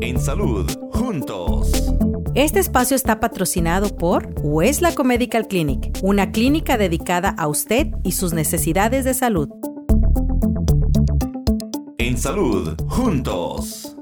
En salud, juntos. Este espacio está patrocinado por Weslaco Medical Clinic, una clínica dedicada a usted y sus necesidades de salud. En salud, juntos.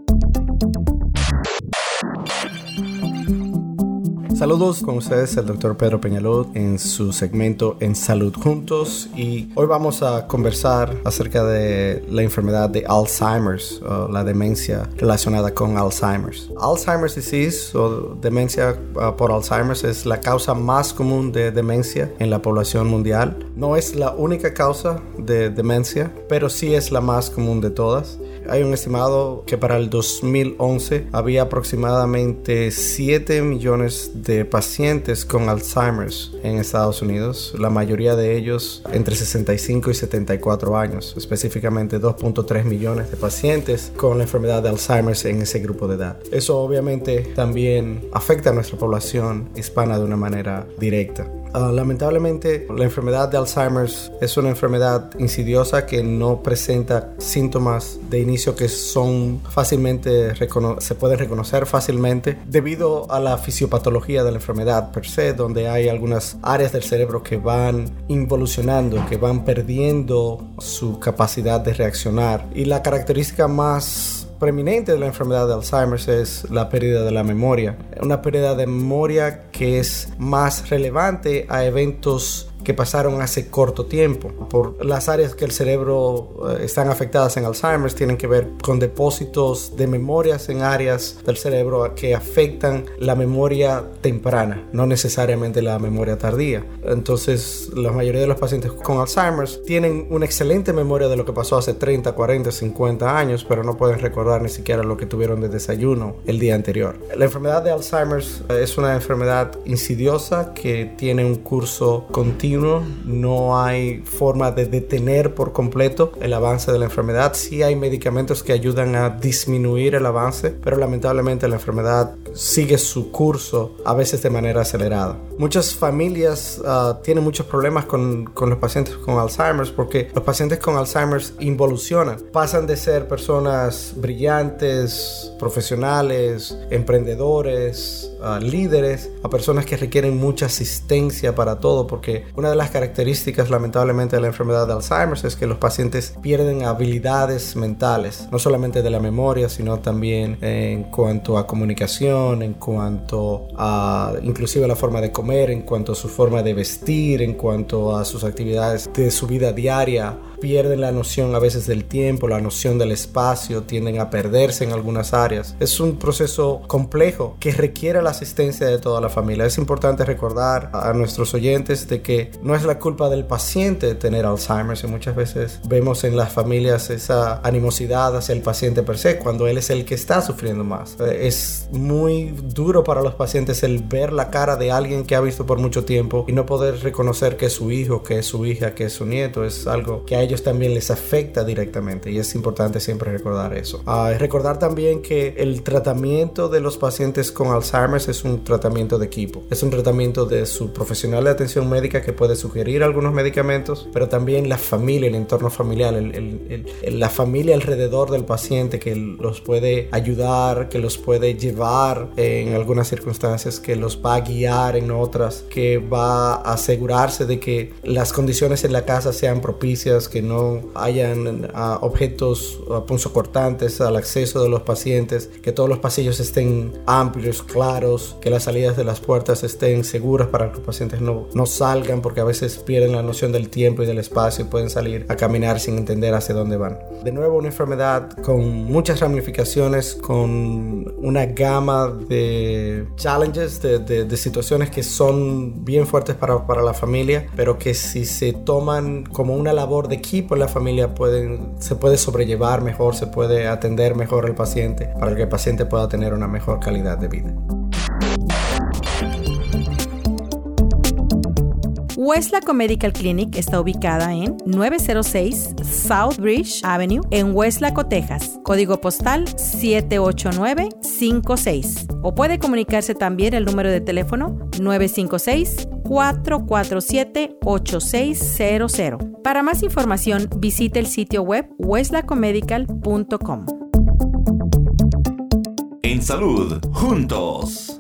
Saludos con ustedes el doctor Pedro Peñalud en su segmento En Salud Juntos y hoy vamos a conversar acerca de la enfermedad de Alzheimer's o la demencia relacionada con Alzheimer's. Alzheimer's disease o demencia uh, por Alzheimer's es la causa más común de demencia en la población mundial. No es la única causa de demencia, pero sí es la más común de todas. Hay un estimado que para el 2011 había aproximadamente 7 millones pacientes con Alzheimer's en Estados Unidos, la mayoría de ellos entre 65 y 74 años, específicamente 2.3 millones de pacientes con la enfermedad de Alzheimer's en ese grupo de edad. Eso obviamente también afecta a nuestra población hispana de una manera directa. Uh, lamentablemente, la enfermedad de Alzheimer's es una enfermedad insidiosa que no presenta síntomas de inicio que son fácilmente se pueden reconocer fácilmente debido a la fisiopatología de la enfermedad per se, donde hay algunas áreas del cerebro que van involucionando, que van perdiendo su capacidad de reaccionar. Y la característica más preeminente de la enfermedad de Alzheimer es la pérdida de la memoria. Una pérdida de memoria que es más relevante a eventos que pasaron hace corto tiempo. Por las áreas que el cerebro eh, están afectadas en Alzheimer tienen que ver con depósitos de memorias en áreas del cerebro que afectan la memoria temprana, no necesariamente la memoria tardía. Entonces, la mayoría de los pacientes con Alzheimer tienen una excelente memoria de lo que pasó hace 30, 40, 50 años, pero no pueden recordar ni siquiera lo que tuvieron de desayuno el día anterior. La enfermedad de Alzheimer eh, es una enfermedad insidiosa que tiene un curso continuo no hay forma de detener por completo el avance de la enfermedad. Sí hay medicamentos que ayudan a disminuir el avance, pero lamentablemente la enfermedad sigue su curso a veces de manera acelerada. Muchas familias ah, tienen muchos problemas con, los pacientes con Alzheimer porque los pacientes con Alzheimer involucionan, pasan de ser personas brillantes, profesionales, emprendedores, ah, líderes, a personas que requieren mucha asistencia para todo porque una una de las características lamentablemente de la enfermedad de Alzheimer es que los pacientes pierden habilidades mentales, no solamente de la memoria, sino también en cuanto a comunicación, en cuanto a inclusive la forma de comer, en cuanto a su forma de vestir, en cuanto a sus actividades de su vida diaria pierden la noción a veces del tiempo, la noción del espacio, tienden a perderse en algunas áreas. Es un proceso complejo que requiere la asistencia de toda la familia. Es importante recordar a nuestros oyentes de que no es la culpa del paciente tener Alzheimer y muchas veces vemos en las familias esa animosidad hacia el paciente per se cuando él es el que está sufriendo más. Es muy duro para los pacientes el ver la cara de alguien que ha visto por mucho tiempo y no poder reconocer que es su hijo, que es su hija, que es su nieto. Es algo que hay ellos también les afecta directamente y es importante siempre recordar eso. Ah, recordar también que el tratamiento de los pacientes con Alzheimer es un tratamiento de equipo, es un tratamiento de su profesional de atención médica que puede sugerir algunos medicamentos, pero también la familia, el entorno familiar, la familia alrededor del paciente que los puede ayudar, que los puede llevar en algunas circunstancias, que los va a guiar en otras, que va a asegurarse de que las condiciones en la casa sean propicias, no hayan uh, objetos uh, punzocortantes al acceso de los pacientes, que todos los pasillos estén amplios, claros, que las salidas de las puertas estén seguras para que los pacientes no, no salgan porque a veces pierden la noción del tiempo y del espacio y pueden salir a caminar sin entender hacia dónde van. De nuevo, una enfermedad con muchas ramificaciones, con una gama de challenges, de, de, de situaciones que son bien fuertes para, para la familia, pero que si se toman como una labor de equipo en la familia pueden, se puede sobrellevar mejor, se puede atender mejor al paciente para que el paciente pueda tener una mejor calidad de vida. Westlaco Medical Clinic está ubicada en 906 South Bridge Avenue en Westlaco, Texas, código postal 78956. O puede comunicarse también el número de teléfono 956 447-8600. Para más información, visite el sitio web weslacomedical.com. En en salud, juntos.